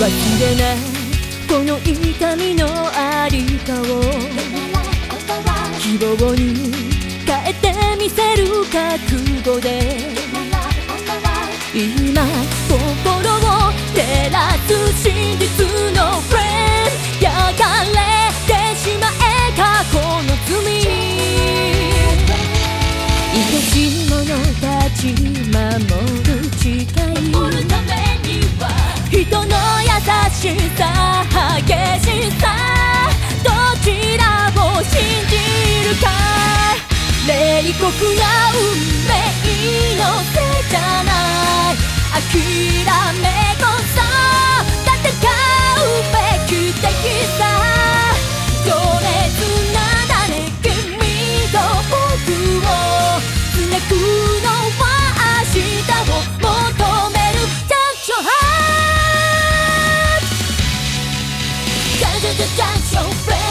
忘れない。この痛みのありかを希望に変えてみせる覚悟で。今心を照らす優しさ激しさどちらを信じるか。冷酷な運命のせいじゃない the dance so fast.